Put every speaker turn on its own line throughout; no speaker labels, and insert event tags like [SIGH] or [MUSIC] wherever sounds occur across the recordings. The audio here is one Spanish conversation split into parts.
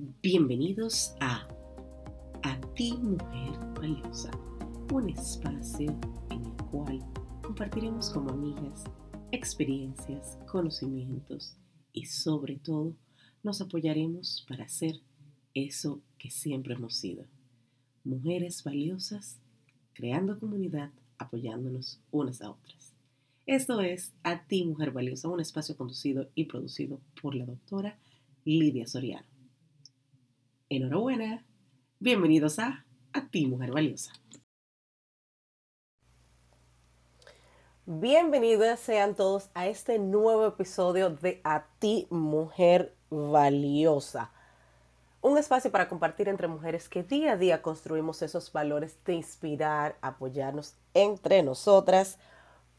Bienvenidos a A ti Mujer Valiosa, un espacio en el cual compartiremos como amigas experiencias, conocimientos y sobre todo nos apoyaremos para ser eso que siempre hemos sido. Mujeres valiosas, creando comunidad, apoyándonos unas a otras. Esto es A ti Mujer Valiosa, un espacio conducido y producido por la doctora Lidia Soriano. Enhorabuena, bienvenidos a A ti Mujer Valiosa. Bienvenidas sean todos a este nuevo episodio de A ti Mujer Valiosa. Un espacio para compartir entre mujeres que día a día construimos esos valores de inspirar, apoyarnos entre nosotras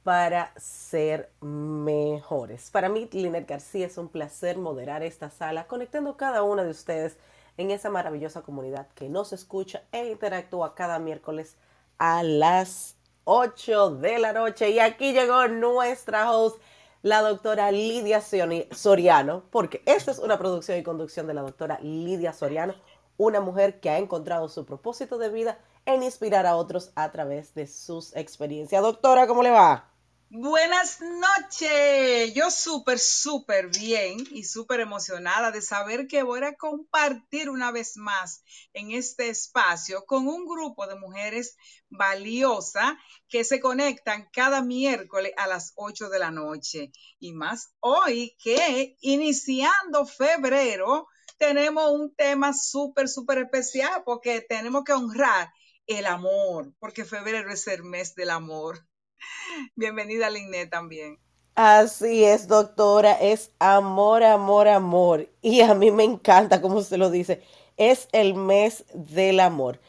para ser mejores. Para mí, Linet García, es un placer moderar esta sala, conectando cada una de ustedes en esa maravillosa comunidad que nos escucha e interactúa cada miércoles a las 8 de la noche. Y aquí llegó nuestra host, la doctora Lidia Soriano, porque esta es una producción y conducción de la doctora Lidia Soriano, una mujer que ha encontrado su propósito de vida en inspirar a otros a través de sus experiencias. Doctora, ¿cómo le va?
Buenas noches, yo súper, súper bien y súper emocionada de saber que voy a compartir una vez más en este espacio con un grupo de mujeres valiosas que se conectan cada miércoles a las 8 de la noche. Y más hoy que iniciando febrero tenemos un tema súper, súper especial porque tenemos que honrar el amor, porque febrero es el mes del amor. [LAUGHS] Bienvenida, Liné, también.
Así es, doctora, es amor, amor, amor. Y a mí me encanta como usted lo dice, es el mes del amor.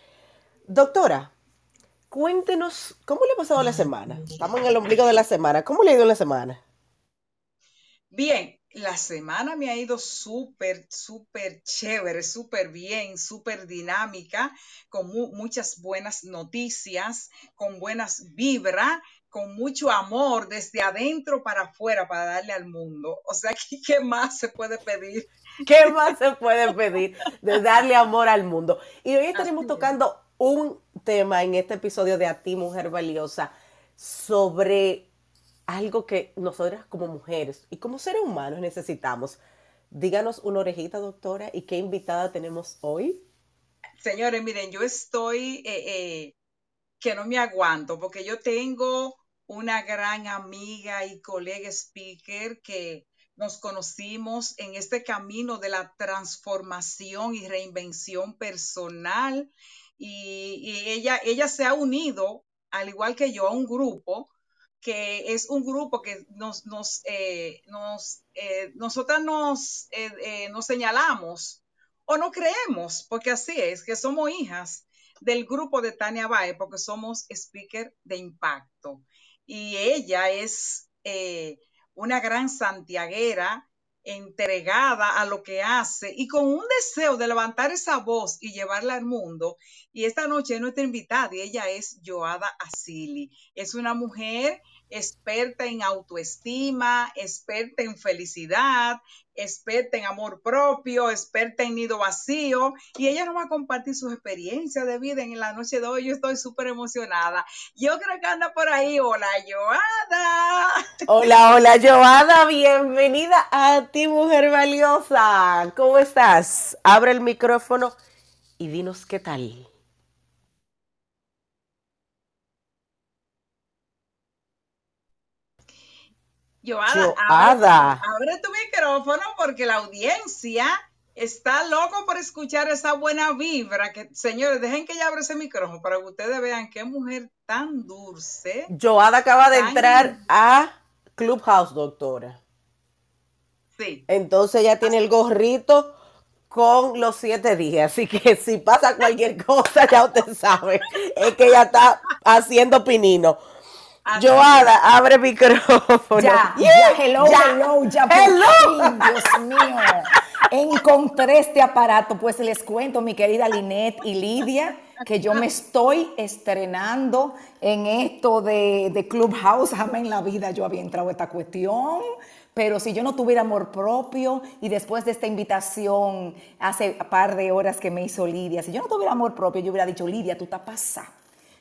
Doctora, cuéntenos, ¿cómo le ha pasado la semana? Estamos en el ombligo de la semana. ¿Cómo le ha ido la semana?
Bien, la semana me ha ido súper, súper chévere, súper bien, súper dinámica, con muchas buenas noticias, con buenas vibras, con mucho amor desde adentro para afuera para darle al mundo. O sea, ¿qué más se puede pedir?
¿Qué más se puede pedir de darle amor al mundo? Y hoy estaremos tocando un tema en este episodio de A ti, Mujer Valiosa, sobre algo que nosotras como mujeres y como seres humanos necesitamos. Díganos una orejita, doctora, y qué invitada tenemos hoy.
Señores, miren, yo estoy eh, eh, que no me aguanto porque yo tengo una gran amiga y colega speaker que nos conocimos en este camino de la transformación y reinvención personal y, ella, ella se ha unido, al igual que yo, a un grupo que es un grupo que nos, nos, eh, nos eh, nosotras nos, eh, nos señalamos o no creemos, porque así es, que somos hijas del grupo de Tania Bae, porque somos speaker de impacto. Y ella es una gran santiaguera entregada a lo que hace y con un deseo de levantar esa voz y llevarla al mundo. Y esta noche es nuestra invitada y ella es Joada Asili. Es una mujer experta en autoestima, experta en felicidad, experta en amor propio, experta en nido vacío, y ella nos va a compartir sus experiencias de vida en la noche de hoy. Yo estoy súper emocionada. Yo creo que anda por ahí. Hola, Joada.
Hola, hola, Joada. Bienvenida a ti, mujer valiosa. ¿Cómo estás? Abre el micrófono y dinos qué tal.
Joada, Abre, tu micrófono porque la audiencia está loco por escuchar esa buena vibra. Que, señores, dejen que ella abra ese micrófono para que ustedes vean qué mujer tan dulce.
Joada acaba de entrar a Clubhouse, doctora.
Sí.
Entonces ella tiene el gorrito con los siete días. Así que [LAUGHS] si pasa cualquier cosa, ya usted sabe, es que ella está haciendo pinino. Joada, abre micrófono.
Ya, [LAUGHS] ya, hello, hello, ya hello. Dios mío. Encontré este aparato, pues les cuento, mi querida Linet y Lidia, que yo me estoy estrenando en esto de, de Clubhouse. Jamás en la vida yo había entrado a esta cuestión Pero si yo no tuviera amor propio y después de esta invitación hace un par de horas que me hizo Lidia, si yo no tuviera amor propio, yo hubiera dicho, Lidia, tú estás pasada.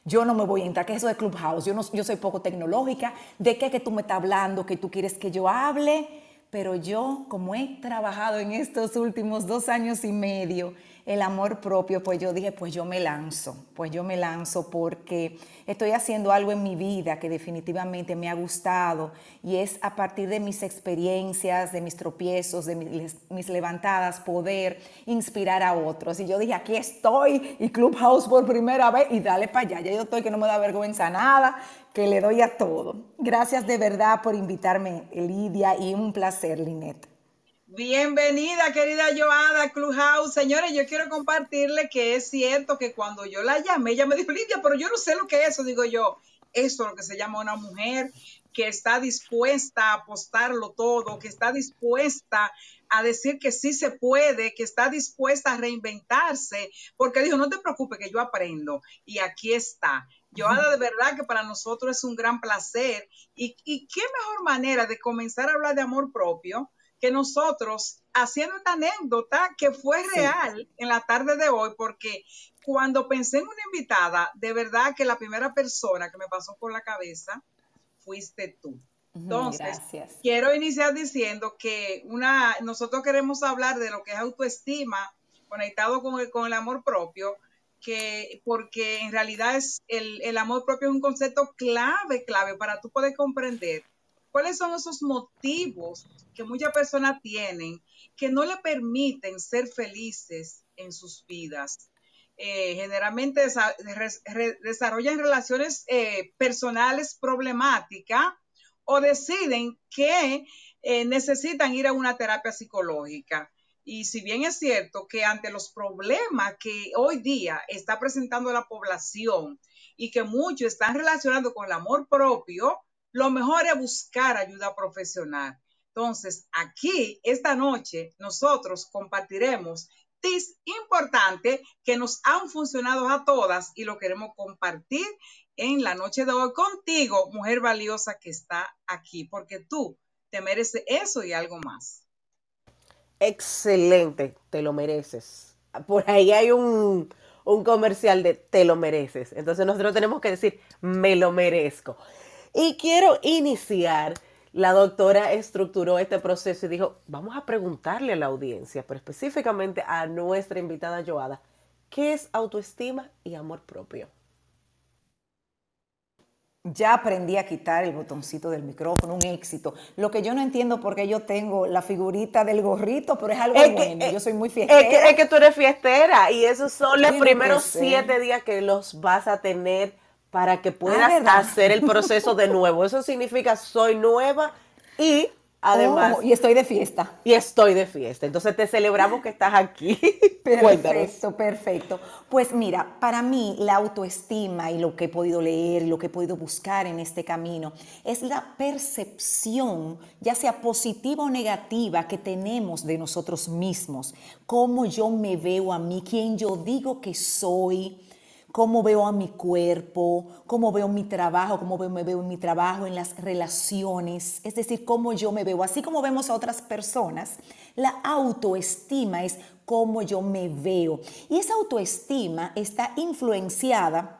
Yo no me voy a entrar, que eso de Clubhouse, yo, no, yo soy poco tecnológica, ¿de qué que tú me estás hablando, que tú quieres que yo hable? Pero yo, como he trabajado en estos últimos dos años y medio, el amor propio, pues yo dije, pues yo me lanzo, pues yo me lanzo porque estoy haciendo algo en mi vida que definitivamente me ha gustado y es a partir de mis experiencias, de mis tropiezos, de mis, levantadas, poder inspirar a otros. Y yo dije, aquí estoy y Clubhouse por primera vez y dale para allá, ya yo estoy que no me da vergüenza nada, que le doy a todo. Gracias de verdad por invitarme, Lidia, y un placer, Linet.
Bienvenida, querida Joada Clubhouse. Señores, yo quiero compartirle que es cierto que cuando yo la llamé, ella me dijo, Lidia, pero yo no sé lo que es eso. Digo yo, eso es lo que se llama una mujer que está dispuesta a apostarlo todo, que está dispuesta a decir que sí se puede, que está dispuesta a reinventarse, porque dijo, no te preocupes que yo aprendo. Y aquí está. Joada, de verdad que para nosotros es un gran placer. Y, y qué mejor manera de comenzar a hablar de amor propio que nosotros, haciendo esta anécdota que fue real en la tarde de hoy, porque cuando pensé en una invitada, de verdad que la primera persona que me pasó por la cabeza fuiste tú. Entonces, quiero iniciar diciendo que una, nosotros queremos hablar de lo que es autoestima conectado con el, con el amor propio, que porque en realidad es el, el amor propio es un concepto clave, clave para tú poder comprender ¿Cuáles son esos motivos que muchas personas tienen que no le permiten ser felices en sus vidas? Eh, generalmente desarrollan relaciones eh, personales problemáticas o deciden que eh, necesitan ir a una terapia psicológica. Y si bien es cierto que ante los problemas que hoy día está presentando la población y que muchos están relacionando con el amor propio, lo mejor es buscar ayuda profesional. Entonces, aquí, esta noche, nosotros compartiremos tips importantes que nos han funcionado a todas y lo queremos compartir en la noche de hoy contigo, mujer valiosa que está aquí, porque tú te mereces eso y algo más.
Excelente, te lo mereces. Por ahí hay un, un comercial de te lo mereces. Entonces nosotros tenemos que decir, me lo merezco. Y quiero iniciar. La doctora estructuró este proceso y dijo, vamos a preguntarle a la audiencia, pero específicamente a nuestra invitada Joada, ¿qué es autoestima y amor propio?
Ya aprendí a quitar el botoncito del micrófono, un éxito. Lo que yo no entiendo porque yo tengo la figurita del gorrito, pero es algo bueno. yo soy muy fiestera.
Es que, es que, tú eres fiestera y esos son los primeros siete días que los vas a tener para que puedas ah, hacer el proceso de nuevo. Eso significa soy nueva y además...
Oh, y estoy de fiesta.
Y estoy de fiesta. Entonces te celebramos que estás aquí. [LAUGHS]
perfecto, perfecto. Pues mira, para mí la autoestima y lo que he podido leer, lo que he podido buscar en este camino, es la percepción, ya sea positiva o negativa, que tenemos de nosotros mismos. Cómo yo me veo a mí, quién yo digo que soy cómo veo a mi cuerpo, cómo veo mi trabajo, cómo me veo en mi trabajo, en las relaciones, es decir, cómo yo me veo. Así como vemos a otras personas, la autoestima es cómo yo me veo. Y esa autoestima está influenciada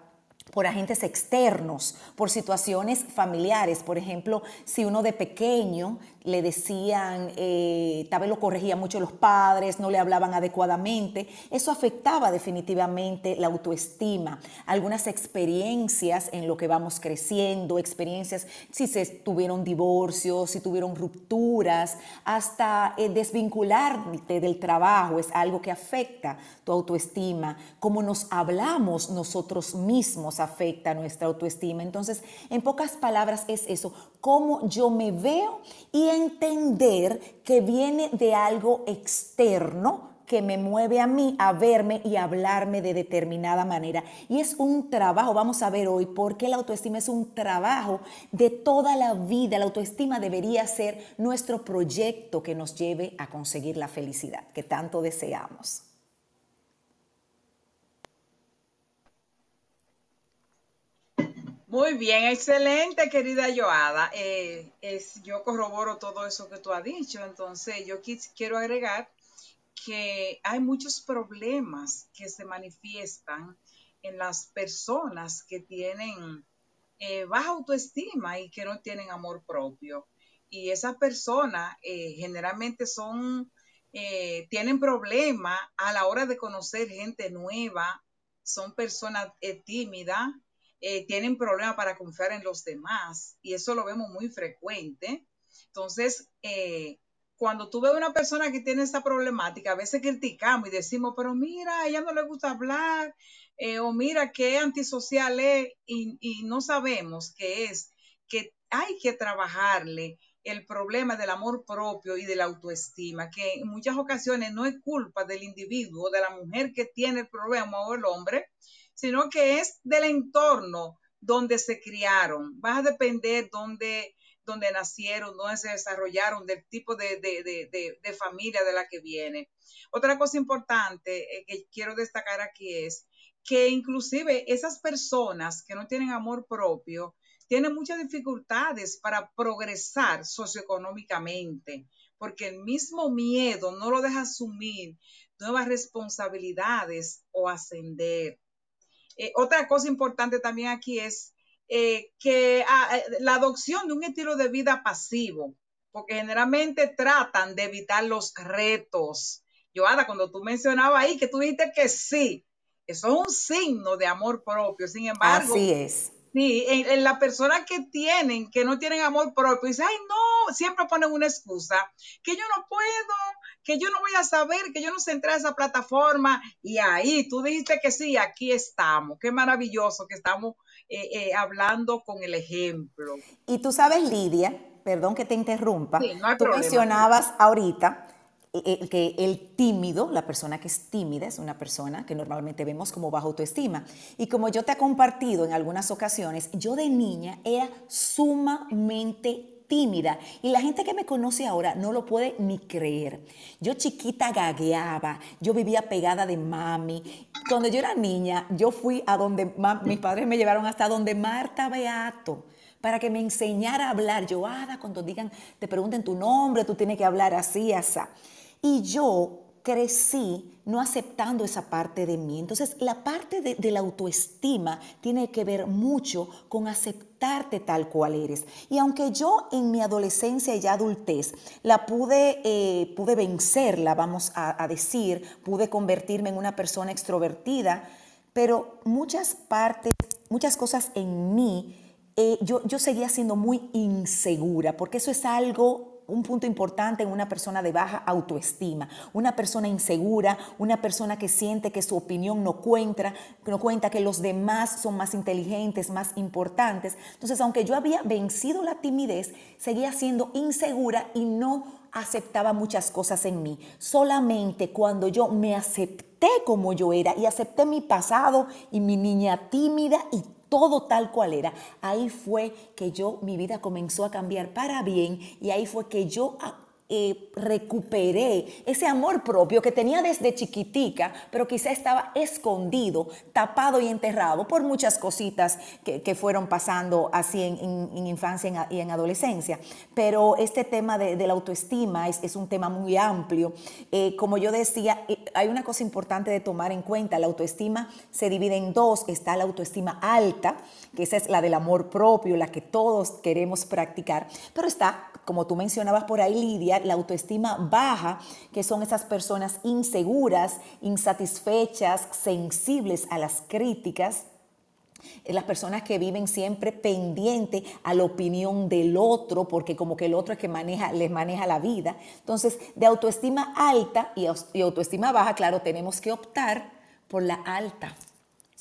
por agentes externos, por situaciones familiares. Por ejemplo, si uno de pequeño le decían, eh, tal vez lo corregían mucho los padres, no le hablaban adecuadamente, eso afectaba definitivamente la autoestima. Algunas experiencias en lo que vamos creciendo, experiencias si se tuvieron divorcios, si tuvieron rupturas, hasta eh, desvincularte del trabajo es algo que afecta tu autoestima. Cómo nos hablamos nosotros mismos afecta nuestra autoestima. Entonces, en pocas palabras es eso, cómo yo me veo y entender que viene de algo externo que me mueve a mí a verme y hablarme de determinada manera. Y es un trabajo, vamos a ver hoy por qué la autoestima es un trabajo de toda la vida. La autoestima debería ser nuestro proyecto que nos lleve a conseguir la felicidad que tanto deseamos.
Muy bien, excelente, querida Joada. Eh, yo corroboro todo eso que tú has dicho, entonces yo quiero agregar que hay muchos problemas que se manifiestan en las personas que tienen eh, baja autoestima y que no tienen amor propio. Y esas personas eh, generalmente son, tienen problemas a la hora de conocer gente nueva, son personas tímidas, eh, tienen problemas para confiar en los demás y eso lo vemos muy frecuente. Entonces, eh, cuando tú ves una persona que tiene esta problemática, a veces criticamos y decimos, pero mira, a ella no le gusta hablar, eh, o mira qué antisocial es, y, y no sabemos qué es, que hay que trabajarle el problema del amor propio y de la autoestima, que en muchas ocasiones no es culpa del individuo, de la mujer que tiene el problema o el hombre, sino que es del entorno donde se criaron. Va a depender donde nacieron, dónde se desarrollaron, del tipo de, familia de la que viene. Otra cosa importante eh, que quiero destacar aquí es que inclusive esas personas que no tienen amor propio tienen muchas dificultades para progresar socioeconómicamente, porque el mismo miedo no lo deja asumir nuevas responsabilidades o ascender. Eh, otra cosa importante también aquí es eh, que ah, eh, la adopción de un estilo de vida pasivo, porque generalmente tratan de evitar los retos. Joana, cuando tú mencionabas ahí que tú dijiste que sí, eso es un signo de amor propio. Sin embargo,
así es.
Sí, en, la persona que tienen, que no tienen amor propio, dice, ay, no, siempre ponen una excusa, que yo no puedo, que yo no voy a saber, que yo no sé entrar a esa plataforma. Y ahí tú dijiste que sí, aquí estamos. Qué maravilloso que estamos eh, eh, hablando con el ejemplo.
Y tú sabes, Lidia, perdón que te interrumpa, tú mencionabas ahorita que el tímido, la persona que es tímida, es una persona que normalmente vemos como bajo autoestima. Y como yo te he compartido en algunas ocasiones, yo de niña era sumamente tímida y la gente que me conoce ahora no lo puede ni creer. Yo chiquita gagueaba, yo vivía pegada de mami. Cuando yo era niña, yo fui a donde mis padres me llevaron hasta donde Marta Beato para que me enseñara a hablar. Yo, Ada, cuando digan, te pregunten tu nombre, tú tienes que hablar así, así. Y yo crecí no aceptando esa parte de mí. Entonces, la parte de, la autoestima tiene que ver mucho con aceptarte tal cual eres. Y aunque yo en mi adolescencia y adultez la pude, eh, pude vencerla, vamos a, decir, pude convertirme en una persona extrovertida, pero muchas partes, muchas cosas en mí, eh, yo, yo seguía siendo muy insegura, porque eso es algo un punto importante en una persona de baja autoestima, una persona insegura, una persona que siente que su opinión no cuenta, no cuenta que los demás son más inteligentes, más importantes. Entonces, aunque yo había vencido la timidez, seguía siendo insegura y no aceptaba muchas cosas en mí. Solamente cuando yo me acepté como yo era y acepté mi pasado y mi niña tímida y todo tal cual era. Ahí fue que yo, mi vida comenzó a cambiar para bien y ahí fue que yo recuperé ese amor propio que tenía desde chiquitica, pero quizá estaba escondido, tapado y enterrado por muchas cositas que, fueron pasando así en, infancia y en adolescencia. Pero este tema de, la autoestima es, un tema muy amplio. Eh, como yo decía, eh, hay una cosa importante de tomar en cuenta. La autoestima se divide en dos. Está la autoestima alta, que esa es la del amor propio, la que todos queremos practicar, pero está como tú mencionabas por ahí, Lidia, la autoestima baja, que son esas personas inseguras, insatisfechas, sensibles a las críticas, las personas que viven siempre pendiente a la opinión del otro, porque como que el otro es que maneja, les maneja la vida. Entonces, de autoestima alta y autoestima baja, claro, tenemos que optar por la alta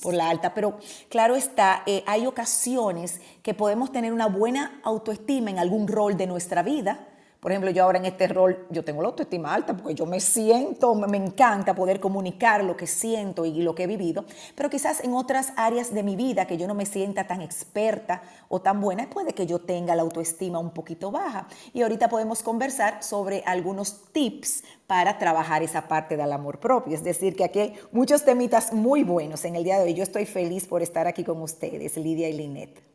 por la alta, pero claro está, eh, hay ocasiones que podemos tener una buena autoestima en algún rol de nuestra vida, por ejemplo, yo ahora en este rol, yo tengo la autoestima alta porque yo me siento, me encanta poder comunicar lo que siento y lo que he vivido, pero quizás en otras áreas de mi vida que yo no me sienta tan experta o tan buena, puede que yo tenga la autoestima un poquito baja. Y ahorita podemos conversar sobre algunos tips para trabajar esa parte del amor propio. Es decir, que aquí hay muchos temitas muy buenos en el día de hoy. Yo estoy feliz por estar aquí con ustedes, Lidia y Linet.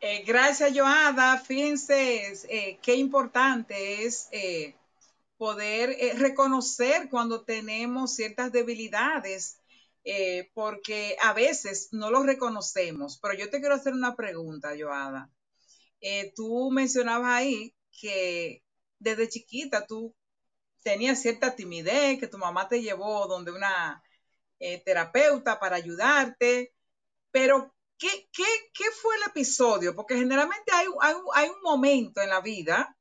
Eh, gracias, Joada. Fíjense eh, qué importante es eh, poder reconocer cuando tenemos ciertas debilidades, porque a veces no lo reconocemos. Pero yo te quiero hacer una pregunta, Joada. tú mencionabas ahí que desde chiquita tú tenías cierta timidez, que tu mamá te llevó donde una terapeuta para ayudarte, pero ¿qué, fue el episodio? Porque generalmente hay, un momento en la vida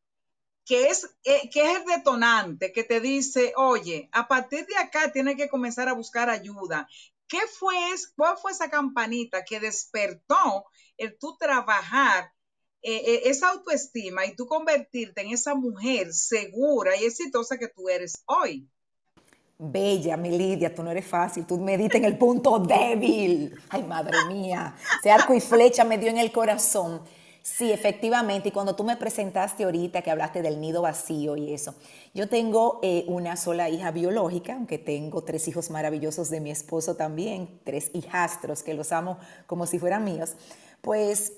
que es, eh, es el detonante, que te dice, oye, a partir de acá tienes que comenzar a buscar ayuda. ¿Qué fue, cuál fue esa campanita que despertó el tú trabajar eh, eh, esa autoestima y tú convertirte en esa mujer segura y exitosa que tú eres hoy?
Bella, mi Lidia, tú no eres fácil, tú me diste en el punto débil. Ay, madre mía, ese arco y flecha me dio en el corazón. Sí, efectivamente, y cuando tú me presentaste ahorita que hablaste del nido vacío y eso, yo tengo eh, una sola hija biológica, aunque tengo tres hijos maravillosos de mi esposo también, tres hijastros que los amo como si fueran míos, pues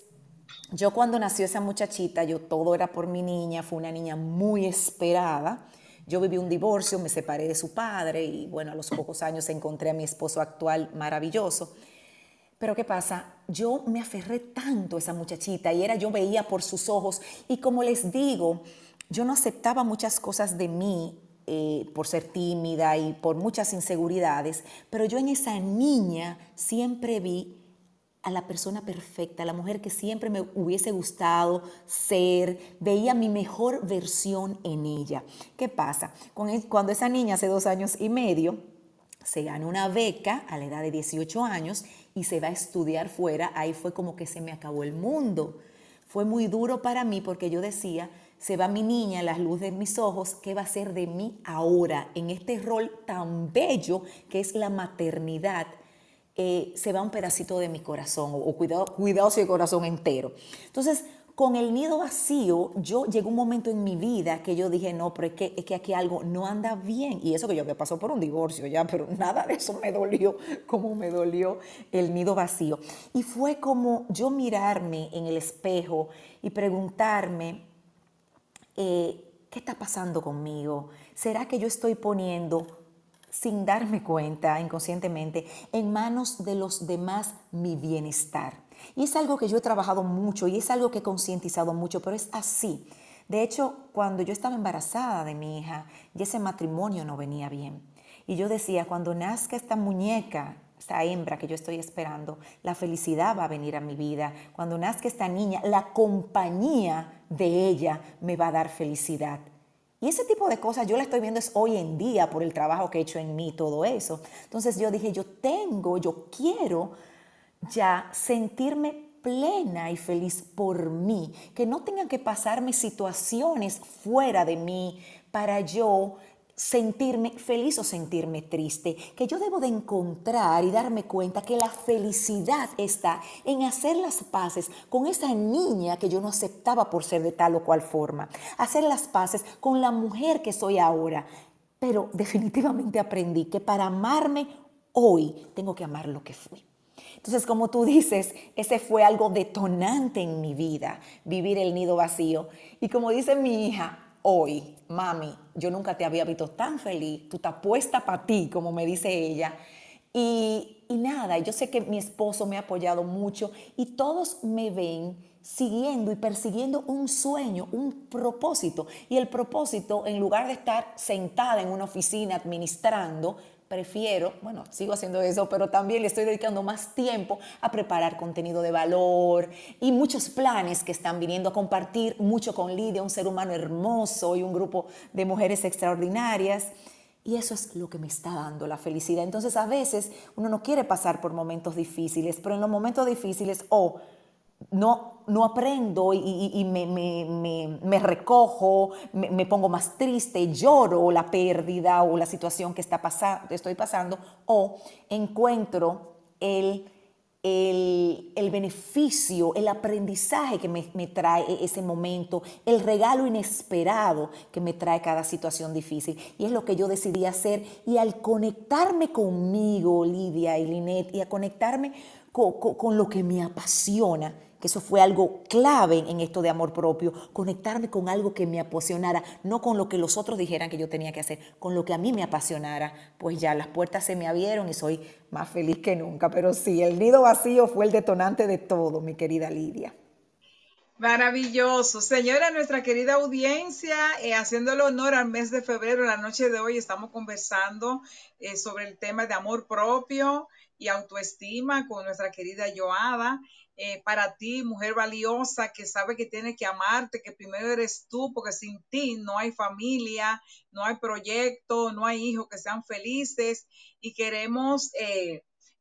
yo cuando nació esa muchachita, yo todo era por mi niña, fue una niña muy esperada yo viví un divorcio, me separé de su padre y bueno, a los pocos años encontré a mi esposo actual maravilloso. Pero ¿qué pasa? Yo me aferré tanto a esa muchachita y era yo veía por sus ojos y como les digo, yo no aceptaba muchas cosas de mí eh, por ser tímida y por muchas inseguridades, pero yo en esa niña siempre vi a la persona perfecta, a la mujer que siempre me hubiese gustado ser, veía mi mejor versión en ella. ¿Qué pasa? Cuando esa niña hace dos años y medio se gana una beca a la edad de 18 años y se va a estudiar fuera, ahí fue como que se me acabó el mundo. Fue muy duro para mí porque yo decía, se va mi niña, las luces de mis ojos, ¿qué va a ser de mí ahora en este rol tan bello que es la maternidad? Eh, se va un pedacito de mi corazón o, cuidado, cuidado si el corazón entero. Entonces, con el nido vacío, yo llegó un momento en mi vida que yo dije, no, pero es que, es que aquí algo no anda bien. Y eso que yo me pasó por un divorcio ya, pero [LAUGHS] nada de eso me dolió como me dolió el nido vacío. Y fue como yo mirarme en el espejo y preguntarme, eh, ¿qué está pasando conmigo? ¿Será que yo estoy poniendo sin darme cuenta inconscientemente, en manos de los demás mi bienestar. Y es algo que yo he trabajado mucho y es algo que he concientizado mucho, pero es así. De hecho, cuando yo estaba embarazada de mi hija, y ese matrimonio no venía bien. Y yo decía, cuando nazca esta muñeca, esta hembra que yo estoy esperando, la felicidad va a venir a mi vida. Cuando nazca esta niña, la compañía de ella me va a dar felicidad. Y ese tipo de cosas yo la estoy viendo es hoy en día por el trabajo que he hecho en mí, todo eso. Entonces yo dije, yo tengo, yo quiero ya sentirme plena y feliz por mí, que no tengan que pasarme situaciones fuera de mí para yo sentirme feliz o sentirme triste, que yo debo de encontrar y darme cuenta que la felicidad está en hacer las paces con esa niña que yo no aceptaba por ser de tal o cual forma, hacer las paces con la mujer que soy ahora. Pero [LAUGHS] definitivamente aprendí que para amarme hoy tengo que amar lo que fui. Entonces, como tú dices, ese fue algo detonante en mi vida, vivir el nido vacío. Y como dice mi hija, hoy, mami, yo nunca te había visto tan feliz, tú estás puesta para ti, como me dice ella. Y, y nada, yo sé que mi esposo me ha apoyado mucho y todos me ven siguiendo y persiguiendo un sueño, un propósito. Y el propósito, en lugar de estar sentada en una oficina administrando, prefiero, bueno, sigo haciendo eso, pero también le estoy dedicando más tiempo a preparar contenido de valor y muchos planes que están viniendo a compartir mucho con Lidia, un ser humano hermoso y un grupo de mujeres extraordinarias. Y eso es lo que me está dando la felicidad. Entonces a veces uno no quiere pasar por momentos difíciles, pero en los momentos difíciles o no, no aprendo y, me, recojo, me, pongo más triste, lloro la pérdida o la situación que está estoy pasando, o encuentro el, el, beneficio, el aprendizaje que me, trae e, ese momento, el regalo inesperado que me trae cada situación difícil. Y es lo que yo decidí hacer. Y al conectarme conmigo, Lidia y Linet, y a conectarme con, lo que me apasiona, que eso fue algo clave en esto de amor propio, conectarme con algo que me apasionara, no con lo que los otros dijeran que yo tenía que hacer, con lo que a mí me apasionara, pues ya las puertas se me abrieron y soy más feliz que nunca. Pero sí, el nido vacío fue el detonante de todo, mi querida Lidia.
Maravilloso. Señora, nuestra querida audiencia, eh, haciéndole honor al mes de febrero, la noche de hoy estamos conversando eh, sobre el tema de amor propio y autoestima con nuestra querida Joada. Eh, para ti, mujer valiosa, que sabe que tiene que amarte, que primero eres tú, porque sin ti no hay familia, no hay proyecto, no hay hijos que sean felices y queremos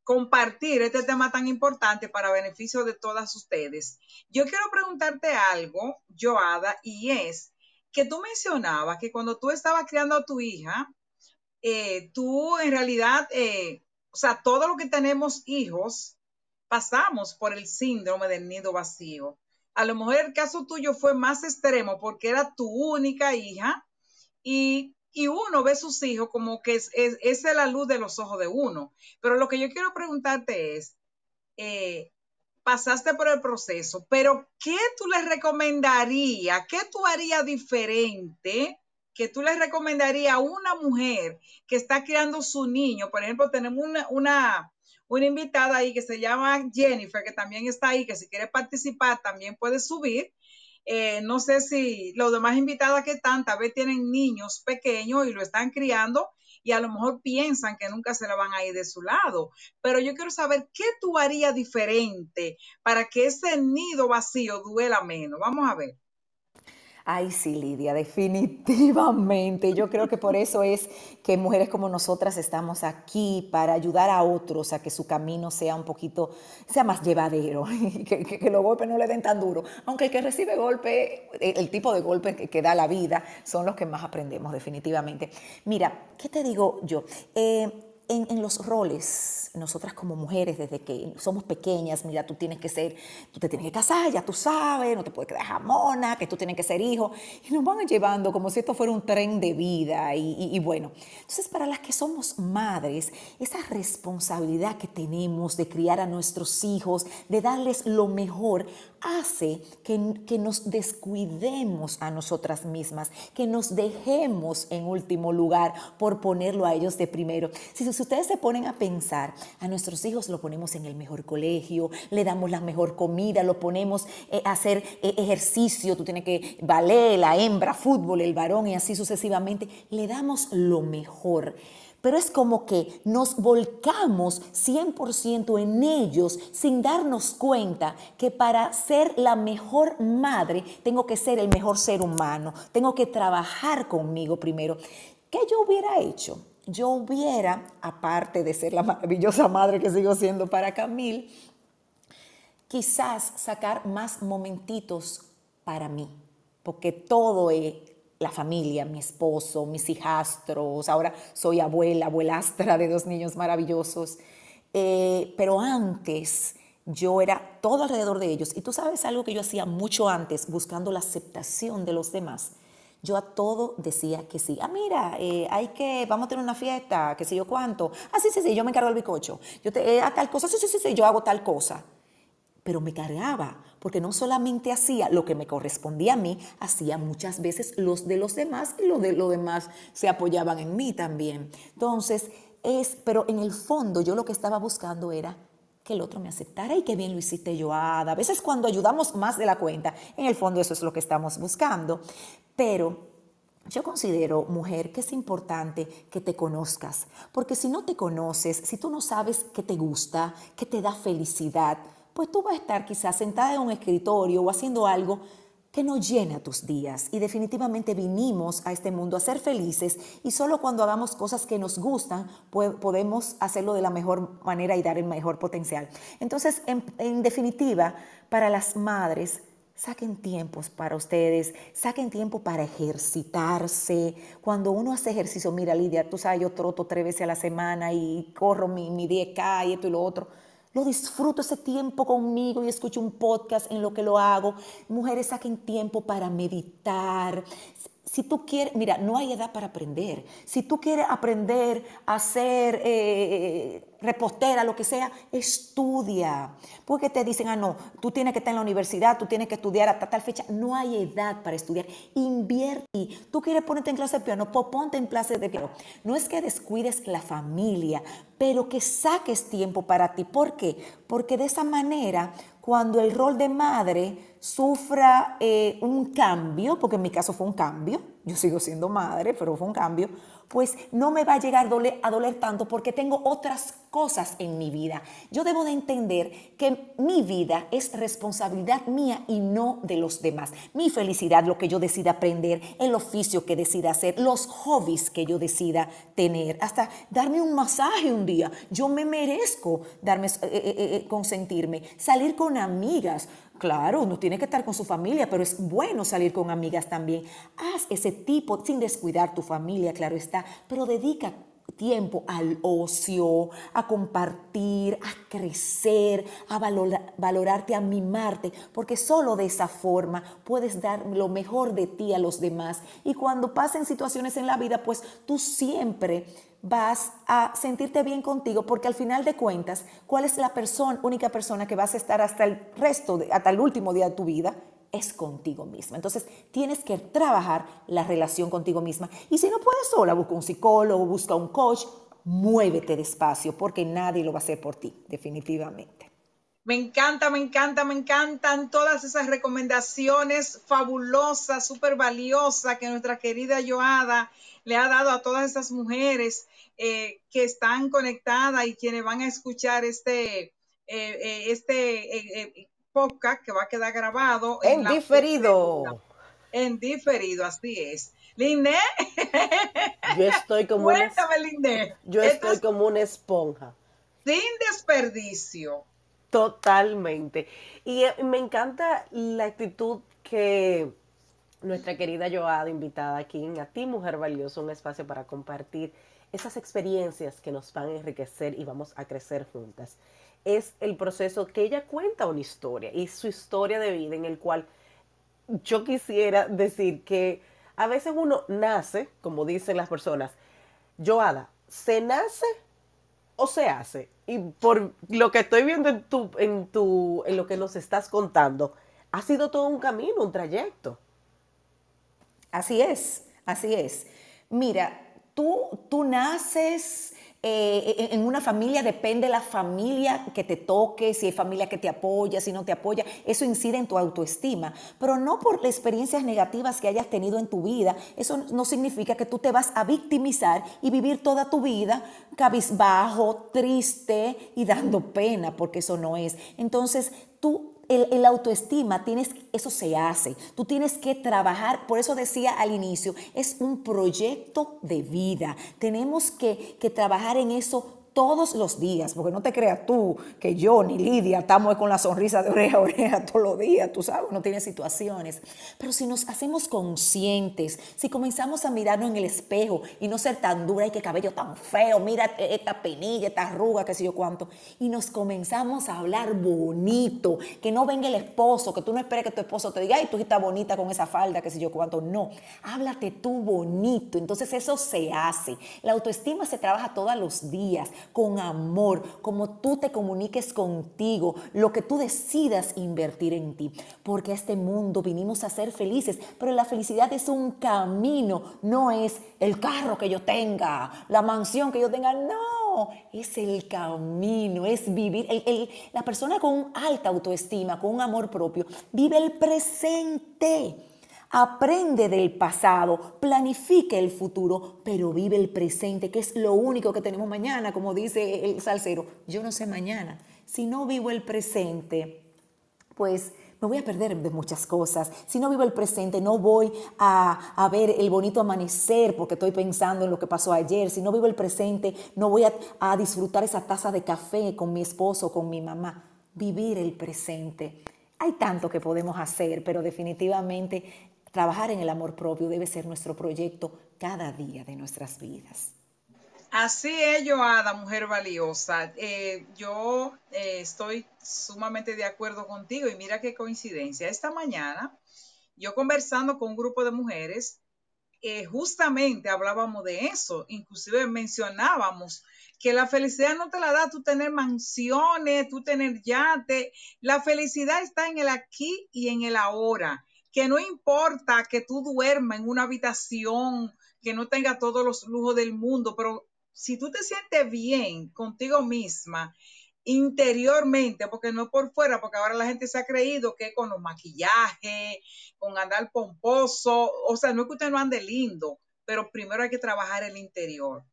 compartir este tema tan importante para beneficio de todas ustedes. Yo quiero preguntarte algo, Joada, y es que tú mencionabas que cuando tú estabas criando a tu hija, eh, tú en realidad, eh, o sea, todo lo que tenemos hijos, pasamos por el síndrome del nido vacío. A lo mejor el caso tuyo fue más extremo porque era tu única hija y y uno ve sus hijos como que es, es, la luz de los ojos de uno. Pero lo que yo quiero preguntarte es, eh, pasaste por el proceso, pero ¿qué tú les recomendarías? ¿Qué tú harías diferente? que tú les recomendarías a una mujer que está criando su niño? Por ejemplo, tenemos una, una, una invitada ahí que se llama Jennifer, que también está ahí, que si quiere participar también puede subir. Eh, no sé si los demás invitados que están tal vez tienen niños pequeños y lo están criando y a lo mejor piensan que nunca se la van a ir de su lado. Pero yo quiero saber qué tú harías diferente para que ese nido vacío duela menos. Vamos a ver.
Ay, sí, Lidia, definitivamente. Yo creo que por eso es que mujeres como nosotras estamos aquí para ayudar a otros a que su camino sea un poquito, sea más llevadero, [LAUGHS] que, que, los golpes no le den tan duro. Aunque el que recibe golpe, el, tipo de golpe que, da la vida, son los que más aprendemos, definitivamente. Mira, ¿qué te digo yo? Eh, en, los roles, nosotras como mujeres, desde que somos pequeñas, mira, tú tienes que ser, tú te tienes que casar, ya tú sabes, no te puedes quedar jamona, que tú tienes que ser hijo, y nos van llevando como si esto fuera un tren de vida, y, bueno, entonces para las que somos madres, esa responsabilidad que tenemos de criar a nuestros hijos, de darles lo mejor, hace que, que nos descuidemos a nosotras mismas, que nos dejemos en último lugar por ponerlo a ellos de primero. Si, ustedes se ponen a pensar, a nuestros hijos lo ponemos en el mejor colegio, le damos la mejor comida, lo ponemos eh, a hacer eh, ejercicio, tú tienes que ballet, la hembra, fútbol, el varón y así sucesivamente, le damos lo mejor pero es como que nos volcamos 100% en ellos sin darnos cuenta que para ser la mejor madre tengo que ser el mejor ser humano, tengo que trabajar conmigo primero. ¿Qué yo hubiera hecho? Yo hubiera, aparte de ser la maravillosa madre que sigo siendo para Camil, quizás sacar más momentitos para mí, porque todo es la familia, mi esposo, mis hijastros, ahora soy abuela, abuelastra de dos niños maravillosos, eh, pero antes yo era todo alrededor de ellos. Y tú sabes algo que yo hacía mucho antes, buscando la aceptación de los demás. Yo a todo decía que sí. Ah, mira, eh, hay que, vamos a tener una fiesta, qué sé yo cuánto. Ah, sí, sí, sí, yo me encargo del bicocho. Yo te, eh, a tal cosa, sí, sí, sí, sí, yo hago tal cosa pero me cargaba, porque no solamente hacía lo que me correspondía a mí, hacía muchas veces los de los demás y los de los demás se apoyaban en mí también. Entonces, es, pero en el fondo yo lo que estaba buscando era que el otro me aceptara y que bien lo hiciste yo. A veces cuando ayudamos más de la cuenta, en el fondo eso es lo que estamos buscando. Pero yo considero, mujer, que es importante que te conozcas, porque si no te conoces, si tú no sabes qué te gusta, qué te da felicidad, pues tú vas a estar quizás sentada en un escritorio o haciendo algo que no llena tus días. Y definitivamente vinimos a este mundo a ser felices y solo cuando hagamos cosas que nos gustan podemos hacerlo de la mejor manera y dar el mejor potencial. Entonces, en, en definitiva, para las madres, Saquen tiempos para ustedes, saquen tiempo para ejercitarse. Cuando uno hace ejercicio, mira Lidia, tú sabes, yo troto tres veces a la semana y corro mi, mi 10K y esto y lo otro. Lo disfruto ese tiempo conmigo y escucho un podcast en lo que lo hago. Mujeres saquen tiempo para meditar. Si tú quieres, mira, no hay edad para aprender. Si tú quieres aprender a ser eh, repostera, lo que sea, estudia. Porque te dicen, ah, no, tú tienes que estar en la universidad, tú tienes que estudiar hasta tal fecha. No hay edad para estudiar. Invierte. Tú quieres ponerte en clase de piano, pues ponte en clase de piano. No es que descuides la familia, pero que saques tiempo para ti. ¿Por qué? Porque de esa manera cuando el rol de madre sufra eh, un cambio, porque en mi caso fue un cambio, yo sigo siendo madre, pero fue un cambio, pues no me va a llegar a doler tanto porque tengo otras cosas en mi vida. Yo debo de entender que mi vida es responsabilidad mía y no de los demás. Mi felicidad, lo que yo decida aprender, el oficio que decida hacer, los hobbies que yo decida tener, hasta darme un masaje un día. Yo me merezco darme, eh, eh, eh, consentirme, salir con amigas. Claro, uno tiene que estar con su familia, pero es bueno salir con amigas también. Haz ese tipo, sin descuidar tu familia, claro está, pero dedica tiempo al ocio, a compartir, a crecer, a valorarte, a mimarte, porque solo de esa forma puedes dar lo mejor de ti a los demás. Y cuando pasen situaciones en la vida, pues tú siempre vas a sentirte bien contigo porque al final de cuentas, ¿cuál es la persona, única persona que vas a estar hasta el resto, hasta el último día de tu vida? Es contigo misma. Entonces tienes que trabajar la relación contigo misma. Y si no puedes sola, busca un psicólogo, busca un coach, muévete despacio porque nadie lo va a hacer por ti, definitivamente.
Me encanta, me encanta, me encantan todas esas recomendaciones fabulosas, súper valiosas que nuestra querida Joada le ha dado a todas esas mujeres eh, que están conectadas y quienes van a escuchar este, eh, eh, este podcast que va a quedar grabado.
En, diferido.
En diferido, así es. Liné. [LAUGHS]
Yo estoy como
Cuéntame,
una, Yo estoy como una esponja.
Sin desperdicio.
Totalmente. Y me encanta la actitud que nuestra querida Joada, invitada aquí en A Ti Mujer Valiosa, un espacio para compartir esas experiencias que nos van a enriquecer y vamos a crecer juntas. Es el proceso que ella cuenta una historia y su historia de vida en el cual yo quisiera decir que a veces uno nace, como dicen las personas, Joada, ¿se nace o se hace? Y por lo que estoy viendo en tu, en tu, en lo que nos estás contando, ha sido todo un camino, un trayecto.
Así es, así es. Mira, tú, tú naces eh, en una familia, depende la familia que te toque, si hay familia que te apoya, si no te apoya, eso incide en tu autoestima, pero no por las experiencias negativas que hayas tenido en tu vida, eso no significa que tú te vas a victimizar y vivir toda tu vida cabizbajo, triste y dando pena, porque eso no es. Entonces, tú el, autoestima, tienes, eso se hace. Tú tienes que trabajar, por eso decía al inicio, es un proyecto de vida. Tenemos que, que trabajar en eso todos los días, porque no te creas tú que yo ni Lidia estamos con la sonrisa de oreja a oreja [LAUGHS] todos los días, tú sabes, no tiene situaciones. Pero si nos hacemos conscientes, si comenzamos a mirarnos en el espejo y no ser tan dura y qué cabello tan feo, mira esta penilla, esta arruga, qué sé yo cuánto, y nos comenzamos a hablar bonito, que no venga el esposo, que tú no esperes que tu esposo te diga, ay, tú estás bonita con esa falda, qué sé yo cuánto, no, háblate tú bonito, entonces eso se hace. La autoestima se trabaja todos los días con amor, como tú te comuniques contigo, lo que tú decidas invertir en ti. Porque a este mundo vinimos a ser felices, pero la felicidad es un camino, no es el carro que yo tenga, la mansión que yo tenga, no, es el camino, es vivir. la persona con alta autoestima, con un amor propio, vive el presente. Aprende del pasado, planifique el futuro, pero vive el presente, que es lo único que tenemos mañana, como dice el salsero. Yo no sé mañana. Si no vivo el presente, pues me voy a perder de muchas cosas. Si no vivo el presente, no voy a, ver el bonito amanecer porque estoy pensando en lo que pasó ayer. Si no vivo el presente, no voy a, a disfrutar esa taza de café con mi esposo, con mi mamá. Vivir el presente. Hay tanto que podemos hacer, pero definitivamente Trabajar en el amor propio debe ser nuestro proyecto cada día de nuestras vidas.
Así es, Joada, mujer valiosa. Eh, yo eh, estoy sumamente de acuerdo contigo y mira qué coincidencia. Esta mañana, yo conversando con un grupo de mujeres, eh, justamente hablábamos de eso, inclusive mencionábamos que la felicidad no te la da tú tener mansiones, tú tener yate, la felicidad está en el aquí y en el ahora, que no importa que tú duermas en una habitación que no tenga todos los lujos del mundo, pero si tú te sientes bien contigo misma interiormente, porque no por fuera, porque ahora la gente se ha creído que con los maquillajes, con andar pomposo, o sea, no es que usted no ande lindo, pero primero hay que trabajar el interior.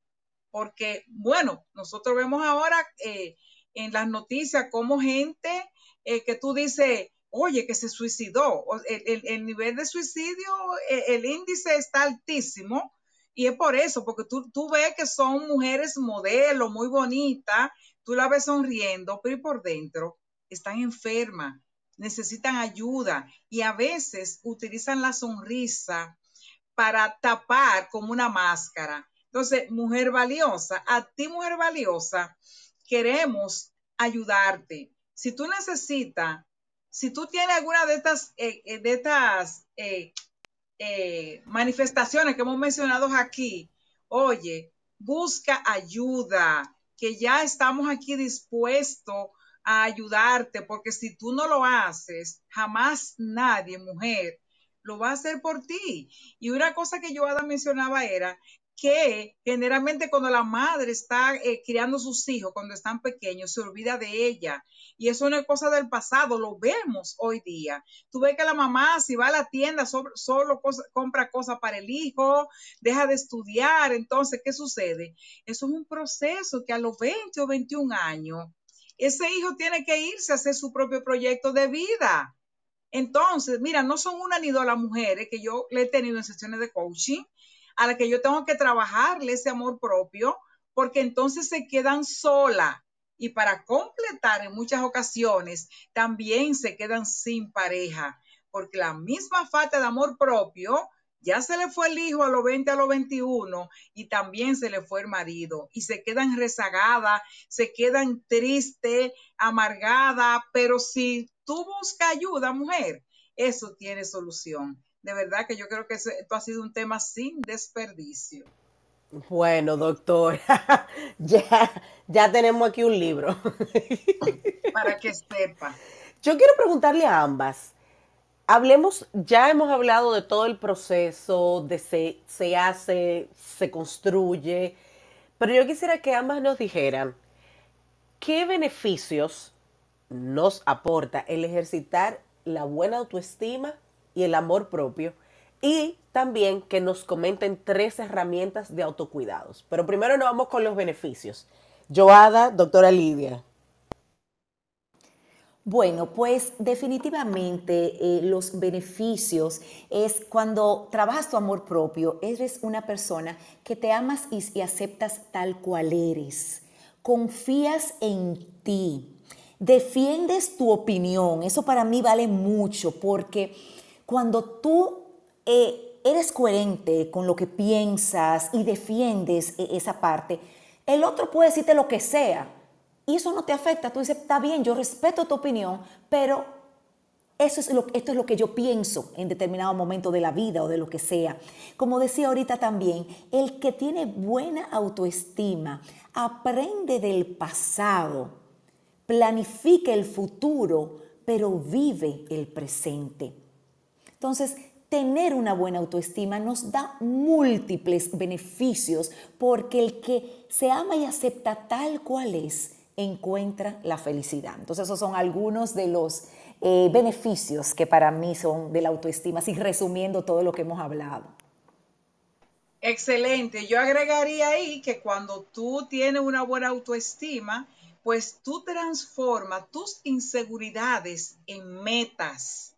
Porque, bueno, nosotros vemos ahora eh, en las noticias como gente eh, que tú dices, oye, que se suicidó. El, nivel de suicidio, eh, el índice está altísimo. Y es por eso, porque tú, tú ves que son mujeres modelos, muy bonitas, tú la ves sonriendo, pero por dentro están enfermas, necesitan ayuda y a veces utilizan la sonrisa para tapar como una máscara. Entonces, mujer valiosa, a ti mujer valiosa, queremos ayudarte. Si tú necesitas, si tú tienes alguna de estas, eh, eh, de estas eh, manifestaciones que hemos mencionado aquí, oye, busca ayuda, que ya estamos aquí dispuestos a ayudarte, porque si tú no lo haces, jamás nadie, mujer, lo va a hacer por ti. Y una cosa que yo mencionaba era que generalmente cuando la madre está eh, criando sus hijos, cuando están pequeños, se olvida de ella. Y eso no es cosa del pasado, lo vemos hoy día. Tú ves que la mamá, si va a la tienda, solo, compra cosas para el hijo, deja de estudiar. Entonces, ¿qué sucede? Eso es un proceso que a los 20 o 21 años, ese hijo tiene que irse a hacer su propio proyecto de vida. Entonces, mira, no son una ni dos las mujeres que yo le he tenido en sesiones de coaching a la que yo tengo que trabajarle ese amor propio, porque entonces se quedan sola. Y para completar en muchas ocasiones también se quedan sin pareja, porque la misma falta de amor propio ya se le fue el hijo a los 20, a los 21 y también se le fue el marido. Y se quedan rezagadas, se quedan tristes, amargadas, pero si tú buscas ayuda, mujer, eso tiene solución de verdad que yo creo que esto ha sido un tema sin desperdicio.
Bueno, doctor, [LAUGHS] ya, ya tenemos aquí un libro. [LAUGHS]
Para que sepa.
Yo quiero preguntarle a ambas. Hablemos, ya hemos hablado de todo el proceso, de se, se hace, se construye, pero yo quisiera que ambas nos dijeran qué beneficios nos aporta el ejercitar la buena autoestima y el amor propio. Y también que nos comenten tres herramientas de autocuidados. Pero primero nos vamos con los beneficios. Joada, doctora Lidia.
Bueno, pues definitivamente eh, los beneficios es cuando trabajas tu amor propio, eres una persona que te amas y, y aceptas tal cual eres, confías en ti, defiendes tu opinión, eso para mí vale mucho porque cuando tú eh, eres coherente con lo que piensas y defiendes e, esa parte, el otro puede decirte lo que sea y eso no te afecta. Tú dices, está bien, yo respeto tu opinión, pero eso es lo, esto es lo que yo pienso en determinado momento de la vida o de lo que sea. Como decía ahorita también, el que tiene buena autoestima aprende del pasado, planifica el futuro, pero vive el presente. Entonces, tener una buena autoestima nos da múltiples beneficios porque el que se ama y acepta tal cual es, encuentra la felicidad. Entonces, esos son algunos de los eh, beneficios que para mí son de la autoestima, así resumiendo todo lo que hemos hablado.
Excelente. Yo agregaría ahí que cuando tú tienes una buena autoestima, pues tú transformas tus inseguridades en metas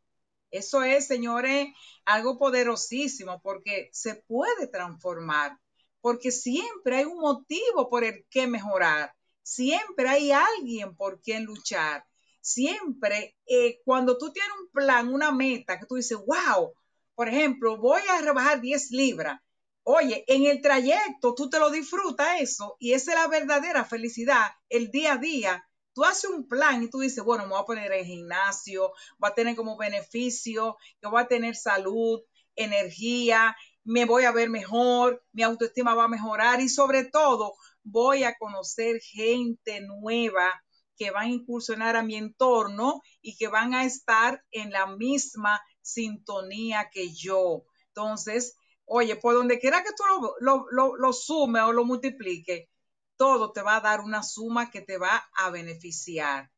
eso es, señores, algo poderosísimo porque se puede transformar, porque siempre hay un motivo por el que mejorar, siempre hay alguien por quien luchar, siempre eh, cuando tú tienes un plan, una meta, que tú dices, wow, por ejemplo, voy a rebajar 10 libras. Oye, en el trayecto tú te lo disfrutas eso y esa es la verdadera felicidad, el día a día tú haces un plan y tú dices, bueno, me voy a poner en gimnasio, va a tener como beneficio, que voy a tener salud, energía, me voy a ver mejor, mi autoestima va a mejorar y sobre todo voy a conocer gente nueva que van a incursionar a mi entorno y que van a estar en la misma sintonía que yo. Entonces, oye, por donde quiera que tú lo, lo, lo, sume o lo multiplique, todo te va a dar una suma que te va a beneficiar.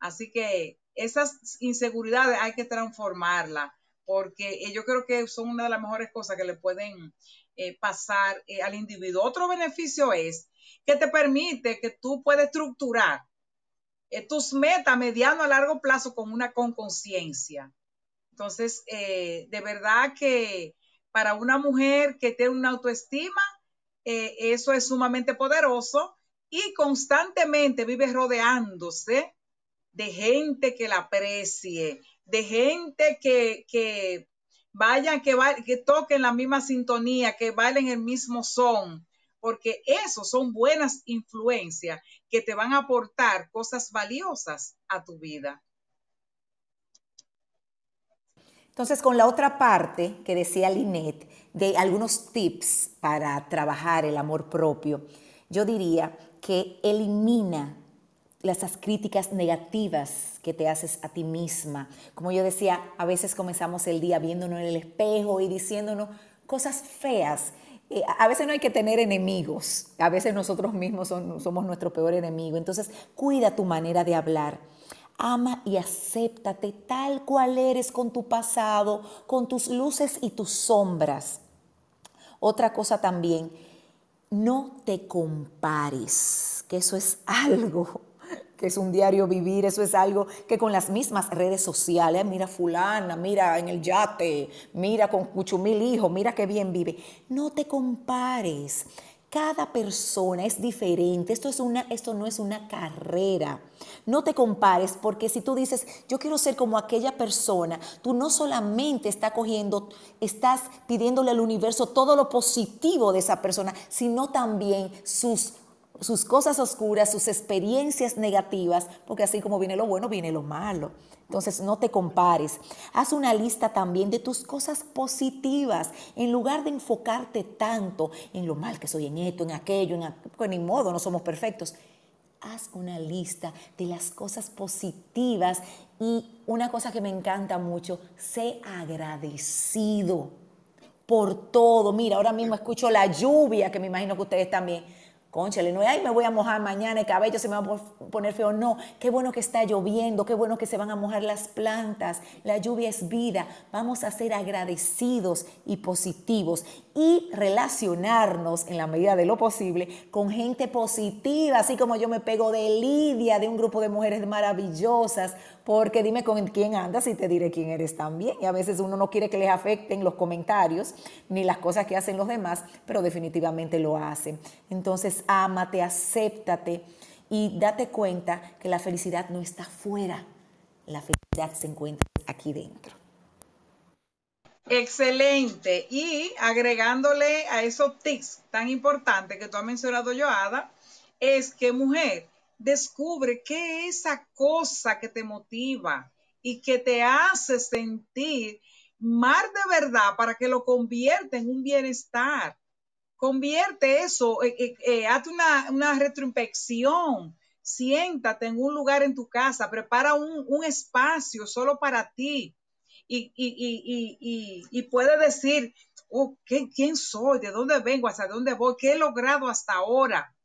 Así que esas inseguridades hay que transformarlas porque yo creo que son una de las mejores cosas que le pueden eh, pasar eh, al individuo. Otro beneficio es que te permite que tú puedes estructurar eh, tus metas mediano a largo plazo con una con conciencia. Entonces, de verdad que para una mujer que tiene una autoestima, eso es sumamente poderoso y constantemente vive rodeándose de gente que la aprecie, de gente que, que vayan, que, que toquen la misma sintonía, que bailen el mismo son, porque esos son buenas influencias que te van a aportar cosas valiosas a tu vida.
Entonces, con la otra parte que decía Linet, de algunos tips para trabajar el amor propio, yo diría que elimina esas críticas negativas que te haces a ti misma. Como yo decía, a veces comenzamos el día viéndonos en el espejo y diciéndonos cosas feas. Eh, a veces no hay que tener enemigos, a veces nosotros mismos somos nuestro peor enemigo. Entonces, cuida tu manera de hablar. Ama y acéptate tal cual eres con tu pasado, con tus luces y tus sombras. Otra cosa también, no te compares, que eso es [LAUGHS] algo que es un diario vivir, eso es algo que con las mismas redes sociales, mira fulana, mira en el yate, mira con mucho mil hijos, mira qué bien vive. No te compares. Cada persona es diferente. Esto, es una, esto no es una carrera. No te compares porque si tú dices, yo quiero ser como aquella persona, tú no solamente estás cogiendo, estás pidiéndole al universo todo lo positivo de esa persona, sino también sus sus cosas oscuras, sus experiencias negativas, porque así como viene lo bueno, viene lo malo. Entonces no te compares. Haz una lista también de tus cosas positivas, en lugar de enfocarte tanto en lo mal que soy en esto, en aquello, en pues ni modo, no somos perfectos. Haz una lista de las cosas positivas y una cosa que me encanta mucho, sé agradecido por todo. Mira, ahora mismo escucho la lluvia, que me imagino que ustedes también Conchale, no es, ay, me voy a mojar mañana, el cabello se me va a poner feo. No, qué bueno que está lloviendo, qué bueno que se van a mojar las plantas. La lluvia es vida. Vamos a ser agradecidos y positivos y relacionarnos en la medida de lo posible con gente positiva, así como yo me pego de Lidia, de un grupo de mujeres maravillosas, porque dime con quién andas y te diré quién eres también. Y a veces uno no quiere que les afecten los comentarios ni las cosas que hacen los demás, pero definitivamente lo hacen. Entonces, ámate, acéptate y date cuenta que la felicidad no está fuera, la felicidad se encuentra aquí dentro.
Excelente. Y agregándole a esos tips tan importantes que tú has mencionado, Joada, es que mujer, descubre qué es esa cosa que te motiva y que te hace sentir más de verdad para que lo convierta en un bienestar. Convierte eso, eh, eh, eh, una, una, retroinspección, siéntate en un lugar en tu casa, prepara un, espacio solo para ti y, y, puede decir, oh, ¿quién soy? ¿De dónde vengo? ¿Hasta dónde voy? ¿Qué he logrado hasta ahora?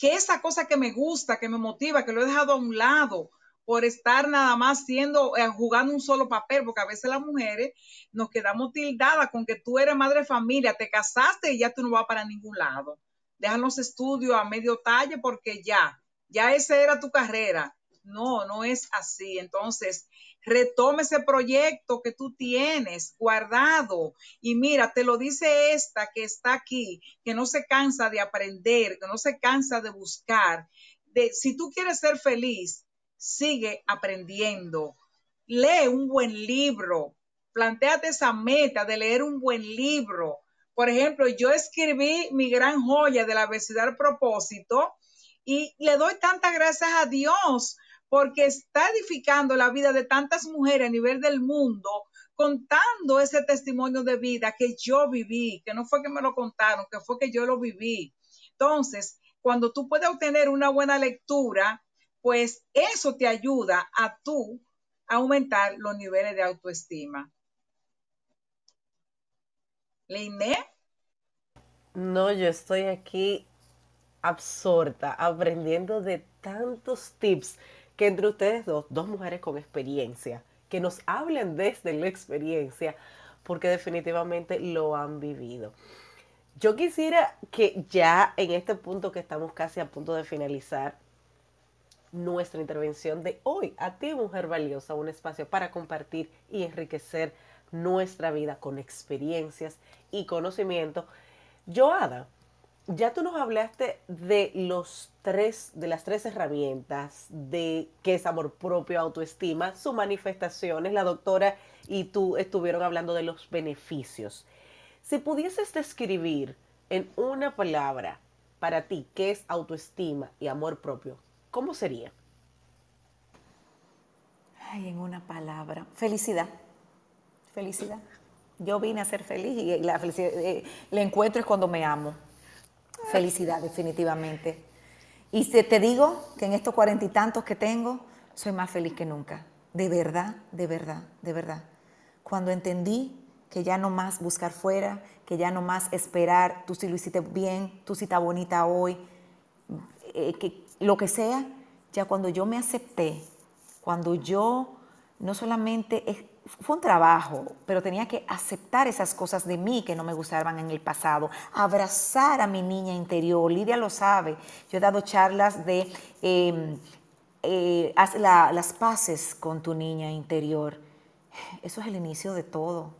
Que esa cosa que me gusta, que me motiva, que lo he dejado a un lado por estar nada más siendo, eh, jugando un solo papel, porque a veces las mujeres nos quedamos tildadas con que tú eres madre de familia, te casaste y ya tú no vas para ningún lado. Dejan los estudios a medio talle porque ya, ya esa era tu carrera. No, no es así. Entonces, retome ese proyecto que tú tienes guardado. Y mira, te lo dice esta que está aquí, que no se cansa de aprender, que no se cansa de buscar. De, si tú quieres ser feliz, sigue aprendiendo. Lee un buen libro. Plantéate esa meta de leer un buen libro. Por ejemplo, yo escribí mi gran joya de la obesidad propósito y le doy tantas gracias a Dios porque está edificando la vida de tantas mujeres a nivel del mundo contando ese testimonio de vida que yo viví, que no fue que me lo contaron, que fue que yo lo viví. Entonces, cuando tú puedes obtener una buena lectura, pues eso te ayuda a tú aumentar los niveles de autoestima. Liné.
No, yo estoy aquí absorta, aprendiendo de tantos tips que entre ustedes dos, dos mujeres con experiencia, que nos hablen desde la experiencia, porque definitivamente lo han vivido. Yo quisiera que ya en este punto que estamos casi a punto de finalizar nuestra intervención de hoy, a ti mujer valiosa, un espacio para compartir y enriquecer nuestra vida con experiencias y conocimiento. Joada, ya tú nos hablaste de los tres, de las tres herramientas de qué es amor propio, autoestima, sus manifestaciones. La doctora y tú estuvieron hablando de los beneficios. Si pudieses describir en una palabra para ti qué es autoestima y amor propio, ¿cómo sería?
Ay, en una palabra, felicidad. Felicidad. Yo vine a ser feliz y la felicidad, eh, encuentro es cuando me amo. Felicidad, definitivamente. Y si te digo que en estos cuarenta y tantos que tengo, soy más feliz que nunca. De verdad, de verdad, de verdad. Cuando entendí que ya no más buscar fuera, que ya no más esperar, tú sí lo hiciste bien, tú sí estás bonita hoy, eh, que lo que sea, ya cuando yo me acepté, cuando yo no solamente fue un trabajo, pero tenía que aceptar esas cosas de mí que no me gustaban en el pasado, abrazar a mi niña interior. Lidia lo sabe. Yo he dado charlas de em, eh, haz las paces con tu niña interior. Eso es el inicio de todo.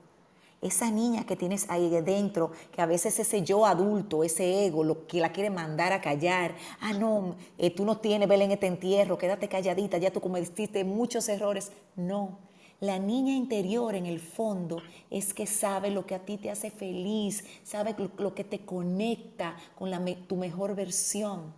Esa niña que tienes ahí dentro, que a veces ese yo adulto, ese ego, lo que la quiere mandar a callar. Ah, no, eh, tú no tienes, vela en este entierro, quédate calladita, ya tú cometiste muchos errores. No, la niña interior en el fondo es que sabe lo que a ti te hace feliz, sabe lo, que te conecta con tu mejor versión.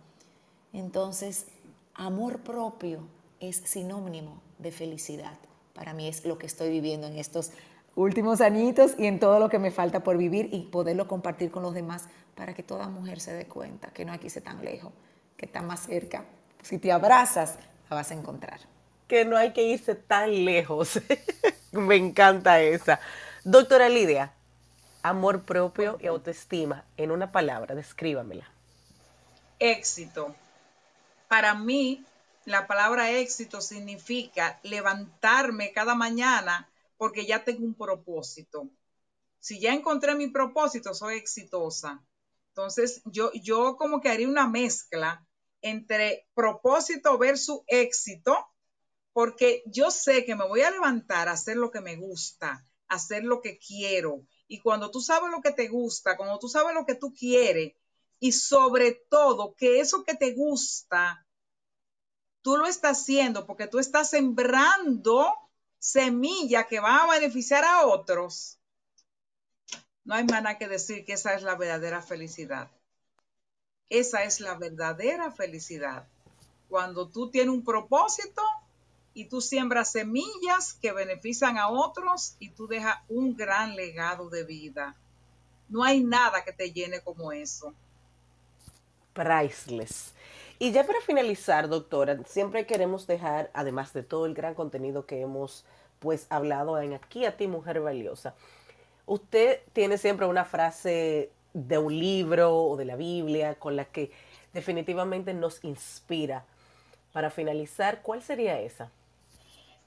Entonces, amor propio es sinónimo de felicidad. Para mí es lo que estoy viviendo en estos últimos añitos y en todo lo que me falta por vivir y poderlo compartir con los demás para que toda mujer se dé cuenta que no hay que irse tan lejos, que está más cerca. Si te abrazas, la vas a encontrar
que no hay que irse tan lejos. [LAUGHS] Me encanta esa. Doctora Lidia, amor propio y autoestima, en una palabra, descríbamela.
Éxito. Para mí, la palabra éxito significa levantarme cada mañana porque ya tengo un propósito. Si ya encontré mi propósito, soy exitosa. Entonces, yo, yo como que haría una mezcla entre propósito versus éxito porque yo sé que me voy a levantar a hacer lo que me gusta, a hacer lo que quiero. Y cuando tú sabes lo que te gusta, cuando tú sabes lo que tú quieres, y sobre todo que eso que te gusta, tú lo estás haciendo porque tú estás sembrando semilla que va a beneficiar a otros, no hay más nada que decir que esa es la verdadera felicidad. Esa es la verdadera felicidad. Cuando tú tienes un propósito y tú siembras semillas que benefician a otros y tú dejas un gran legado de vida. No hay nada que te llene como eso.
Priceless. Y ya para finalizar, doctora, siempre queremos dejar, además de todo el gran contenido que hemos pues hablado en Aquí a ti, mujer valiosa, usted tiene siempre una frase de un libro o de la Biblia con la que definitivamente nos inspira. Para finalizar, ¿cuál sería esa?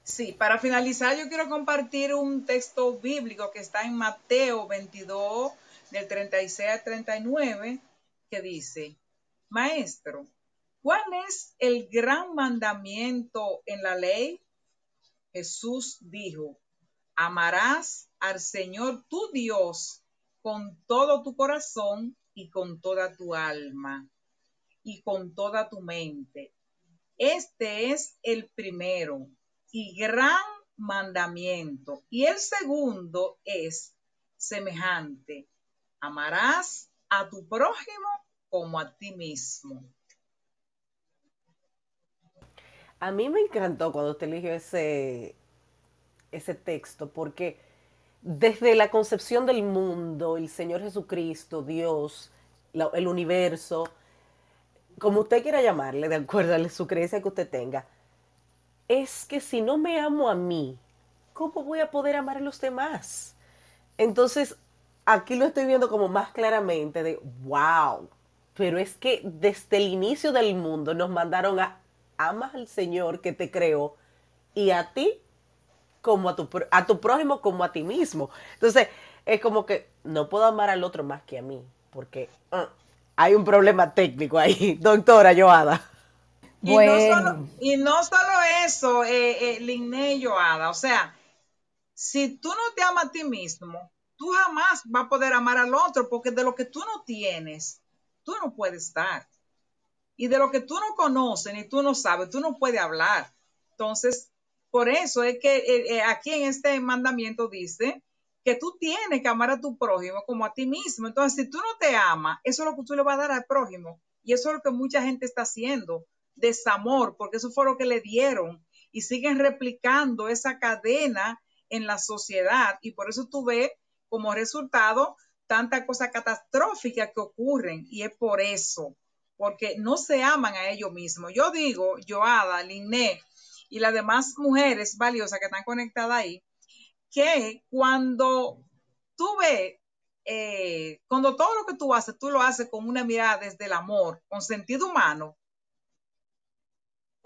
Sí, para finalizar yo quiero compartir un texto bíblico que está en Mateo 22, del 36 al 39, que dice, Maestro, ¿cuál es el gran mandamiento en la ley? Jesús dijo, amarás al Señor tu Dios con todo tu corazón y con toda tu alma y con toda tu mente. Este es el primero y gran mandamiento. Y el segundo es semejante. Amarás a tu prójimo como a ti mismo.
A mí me encantó cuando usted eligió ese, ese texto porque desde la concepción del mundo, el Señor Jesucristo, Dios, el universo, como usted quiera llamarle, de acuerdo a su creencia que usted tenga, es que si no me amo a mí, ¿cómo voy a poder amar a los demás? Entonces, aquí lo estoy viendo como más claramente de, wow, pero es que desde el inicio del mundo nos mandaron a amas al Señor que te creó y a ti como a tu, prójimo como a ti mismo. Entonces, es como que no puedo amar al otro más que a mí, porque uh, hay un problema técnico ahí, [LAUGHS] doctora Joada.
Y, no solo, y no solo eso, eh, eh, Joada, o sea, si tú no te amas a ti mismo, tú jamás vas a poder amar al otro, porque de lo que tú no tienes, tú no puedes dar. Y de lo que tú no conoces ni tú no sabes, tú no puedes hablar. Entonces, por eso es que eh, eh, aquí en este mandamiento dice que tú tienes que amar a tu prójimo como a ti mismo. Entonces, si tú no te amas, eso es lo que tú le vas a dar al prójimo. Y eso es lo que mucha gente está haciendo, desamor, porque eso fue lo que le dieron. Y siguen replicando esa cadena en la sociedad. Y por eso tú ves como resultado tanta cosa catastrófica que ocurren. Y es por eso porque no se aman a ellos mismos. Yo digo, Joada, Liné y las demás mujeres valiosas que están conectadas ahí, que cuando tú ves, eh, cuando todo lo que tú haces, tú lo haces con una mirada desde el amor, con sentido humano,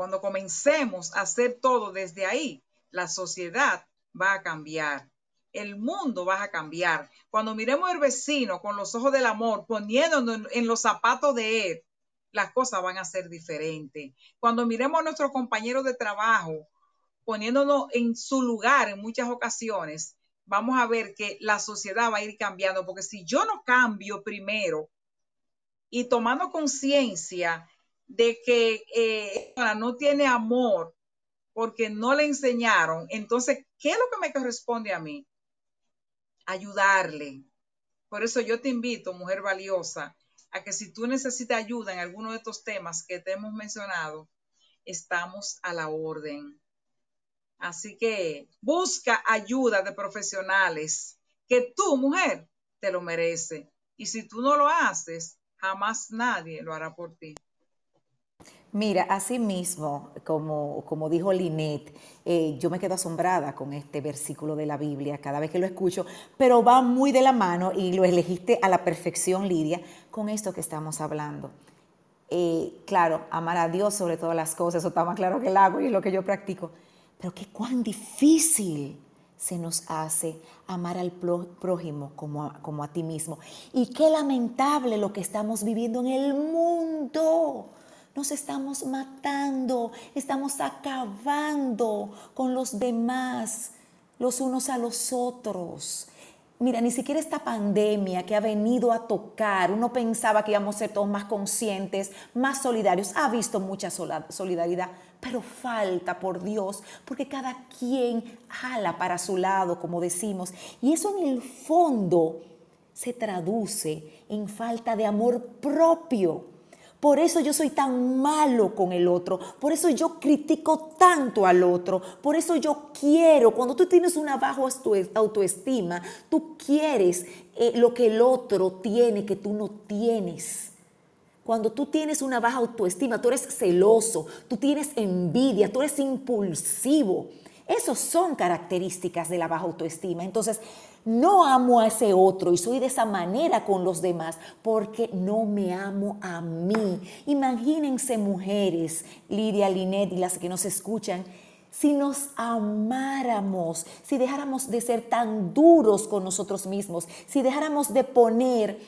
cuando comencemos a hacer todo desde ahí, la sociedad va a cambiar. El mundo va a cambiar. Cuando miremos al vecino con los ojos del amor, poniéndonos en los zapatos de él, las cosas van a ser diferentes. Cuando miremos a nuestros compañeros de trabajo, poniéndonos en su lugar en muchas ocasiones, vamos a ver que la sociedad va a ir cambiando, porque si yo no cambio primero y tomando conciencia de que eh, no tiene amor porque no le enseñaron, entonces, ¿qué es lo que me corresponde a mí? Ayudarle. Por eso yo te invito, mujer valiosa, a que si tú necesitas ayuda en alguno de estos temas que te hemos mencionado, estamos a la orden. Así que busca ayuda de profesionales que tú, mujer, te lo merece. Y si tú no lo haces, jamás nadie lo hará por ti.
Mira, así mismo, como, como dijo Linet, eh, yo me quedo asombrada con este versículo de la Biblia cada vez que lo escucho, pero va muy de la mano y lo elegiste a la perfección, Lidia, con esto que estamos hablando. Eh, claro, amar a Dios sobre todas las cosas, eso está más claro que el agua y es lo que yo practico, pero qué cuán difícil se nos hace amar al prójimo como como a ti mismo. Y qué lamentable lo que estamos viviendo en el mundo nos estamos matando, estamos acabando con los demás, los unos a los otros. Mira, ni siquiera esta pandemia que ha venido a tocar, uno pensaba que íbamos a ser todos más conscientes, más solidarios, ha visto mucha solidaridad, pero falta, por Dios, porque cada quien jala para su lado, como decimos, y eso en el fondo se traduce en falta de amor propio. Por eso yo soy tan malo con el otro. Por eso yo critico tanto al otro. Por eso yo quiero, cuando tú tienes una baja autoestima, tú quieres eh, lo que el otro tiene que tú no tienes. Cuando tú tienes una baja autoestima, tú eres celoso, tú tienes envidia, tú eres impulsivo. Esas son características de la baja autoestima. Entonces, no amo a ese otro y soy de esa manera con los demás porque no me amo a mí. Imagínense mujeres, Lidia, Linet y las que nos escuchan, si nos amáramos, si dejáramos de ser tan duros con nosotros mismos, si dejáramos de poner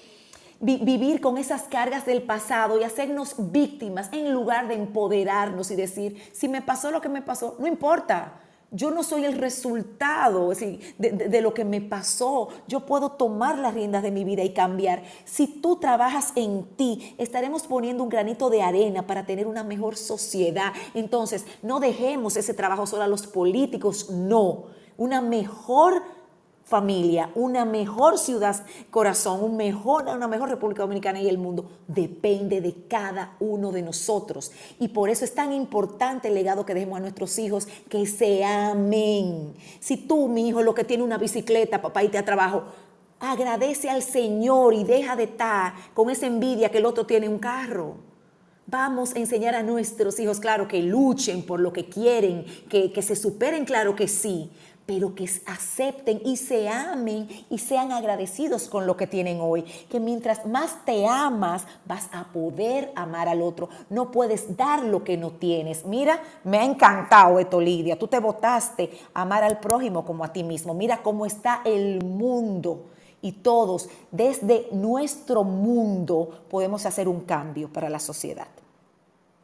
vivir con esas cargas del pasado y hacernos víctimas en lugar de empoderarnos y decir, si me pasó lo que me pasó, no importa, yo no soy el resultado de, lo que me pasó. Yo puedo tomar las riendas de mi vida y cambiar. Si tú trabajas en ti, estaremos poniendo un granito de arena para tener una mejor sociedad. Entonces, no dejemos ese trabajo solo a los políticos, no. Una mejor familia, una mejor ciudad corazón, mejor, una mejor República Dominicana y el mundo depende de cada uno de nosotros. Y por eso es tan importante el legado que dejemos a nuestros hijos, que se amen. Si tú, mi hijo, lo que tiene una bicicleta, papá, irte a trabajo, agradece al Señor y deja de estar con esa envidia que el otro tiene un carro. Vamos a enseñar a nuestros hijos, claro, que luchen por lo que quieren, que, que se superen, claro que sí, pero que acepten y se amen y sean agradecidos con lo que tienen hoy. Que mientras más te amas, vas a poder amar al otro. No puedes dar lo que no tienes. Mira, me ha encantado esto, Lidia. Tú te votaste amar al prójimo como a ti mismo. Mira cómo está el mundo. Y todos, desde nuestro mundo, podemos hacer un cambio para la sociedad.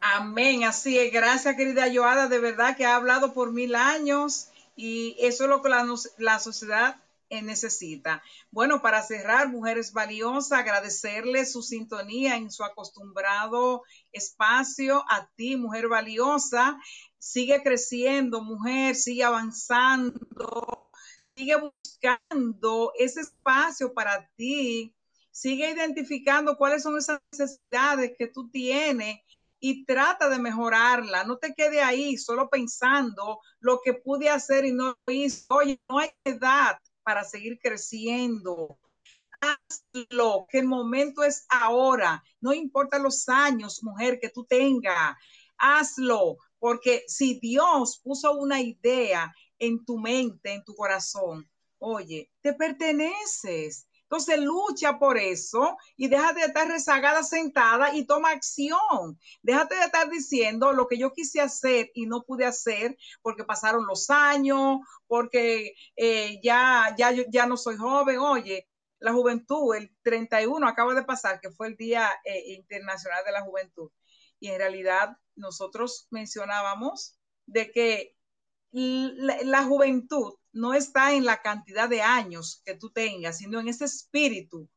Amén, así es. Gracias, querida Joada, de verdad que ha hablado por mil años y eso es lo que la, sociedad eh, necesita. Bueno, para cerrar, mujeres valiosas, agradecerle su sintonía en su acostumbrado espacio. A ti, mujer valiosa, sigue creciendo, mujer, sigue avanzando, sigue buscando ese espacio para ti, sigue identificando cuáles son esas necesidades que tú tienes y trata de mejorarla. No te quede ahí solo pensando lo que pude hacer y no hice. Oye, no hay edad para seguir creciendo. Hazlo, que el momento es ahora. No importa los años, mujer, que tú tengas. Hazlo, porque si Dios puso una idea en tu mente, en tu corazón, oye, te perteneces entonces lucha por eso y deja de estar rezagada sentada y toma acción. Déjate de estar diciendo lo que yo quise hacer y no pude hacer porque pasaron los años, porque eh, ya, ya, ya no soy joven. Oye, la juventud, el 31 acaba de pasar, que fue el Día eh, Internacional de la Juventud. Y en realidad nosotros mencionábamos de que la juventud no está en la cantidad de años que tú tengas, sino en ese espíritu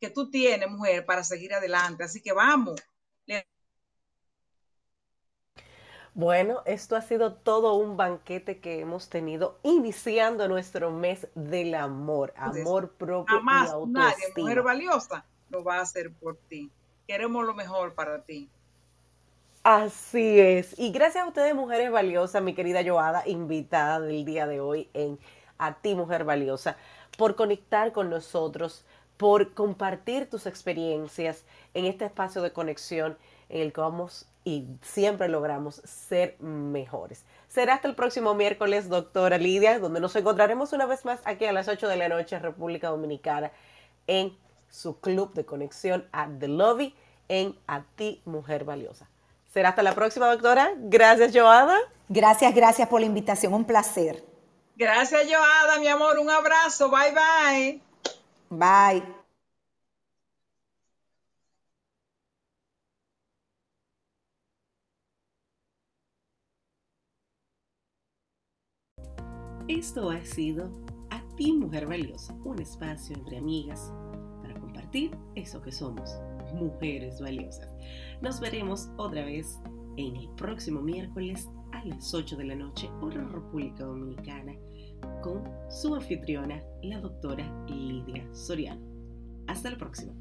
que tú tienes, mujer, para seguir adelante. Así que vamos.
Bueno, esto ha sido todo un banquete que hemos tenido iniciando nuestro mes del amor, amor propio
y autoestima. Nadie, mujer valiosa, lo va a hacer por ti. Queremos lo mejor para ti.
Así es. Y gracias a ustedes, mujeres valiosas, mi querida Joada, invitada del día de hoy en A ti, mujer valiosa, por conectar con nosotros, por compartir tus experiencias en este espacio de conexión en el que vamos y siempre logramos ser mejores. Será hasta el próximo miércoles, doctora Lidia, donde nos encontraremos una vez más aquí a las 8 de la noche, República Dominicana, en su club de conexión at The Lobby en A ti, mujer valiosa. Será hasta la próxima, doctora. Gracias, Joada.
Gracias, gracias por la invitación. Un placer.
Gracias, Joada, mi amor. Un abrazo. Bye, bye.
Bye.
Esto ha sido A ti, mujer valiosa, un espacio entre amigas para compartir eso que somos, mujeres valiosas. Nos veremos otra vez en el próximo miércoles a las 8 de la noche, hora República Dominicana, con su anfitriona, la doctora Lidia Soriano. Hasta la próxima.